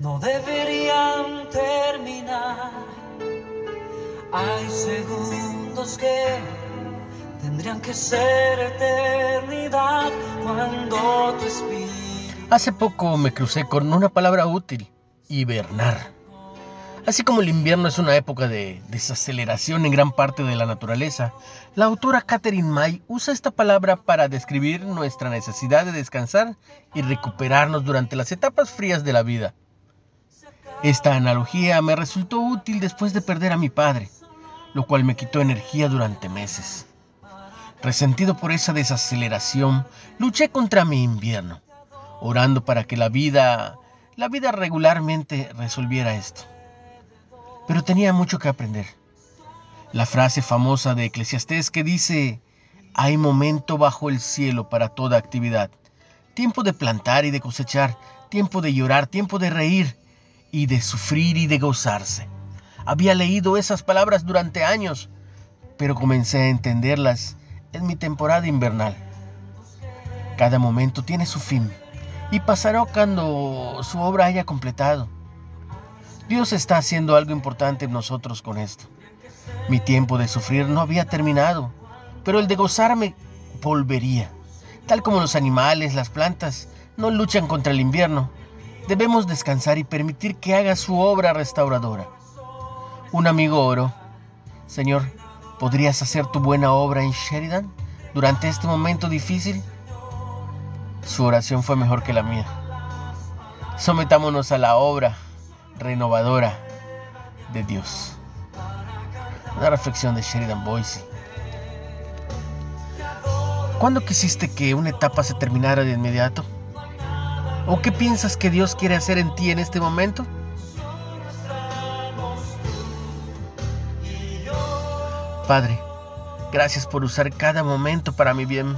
no deberían terminar. Hay segundos que tendrían que ser eternidad cuando tu espíritu. Hace poco me crucé con una palabra útil, hibernar. Así como el invierno es una época de desaceleración en gran parte de la naturaleza, la autora Catherine May usa esta palabra para describir nuestra necesidad de descansar y recuperarnos durante las etapas frías de la vida. Esta analogía me resultó útil después de perder a mi padre, lo cual me quitó energía durante meses. Resentido por esa desaceleración, luché contra mi invierno, orando para que la vida, la vida regularmente resolviera esto pero tenía mucho que aprender. La frase famosa de Eclesiastés que dice, hay momento bajo el cielo para toda actividad, tiempo de plantar y de cosechar, tiempo de llorar, tiempo de reír y de sufrir y de gozarse. Había leído esas palabras durante años, pero comencé a entenderlas en mi temporada invernal. Cada momento tiene su fin y pasará cuando su obra haya completado. Dios está haciendo algo importante en nosotros con esto. Mi tiempo de sufrir no había terminado, pero el de gozarme volvería. Tal como los animales, las plantas, no luchan contra el invierno, debemos descansar y permitir que haga su obra restauradora. Un amigo oró, Señor, ¿podrías hacer tu buena obra en Sheridan durante este momento difícil? Su oración fue mejor que la mía. Sometámonos a la obra renovadora de Dios. Una reflexión de Sheridan Boise. ¿Cuándo quisiste que una etapa se terminara de inmediato? ¿O qué piensas que Dios quiere hacer en ti en este momento? Padre, gracias por usar cada momento para mi bien.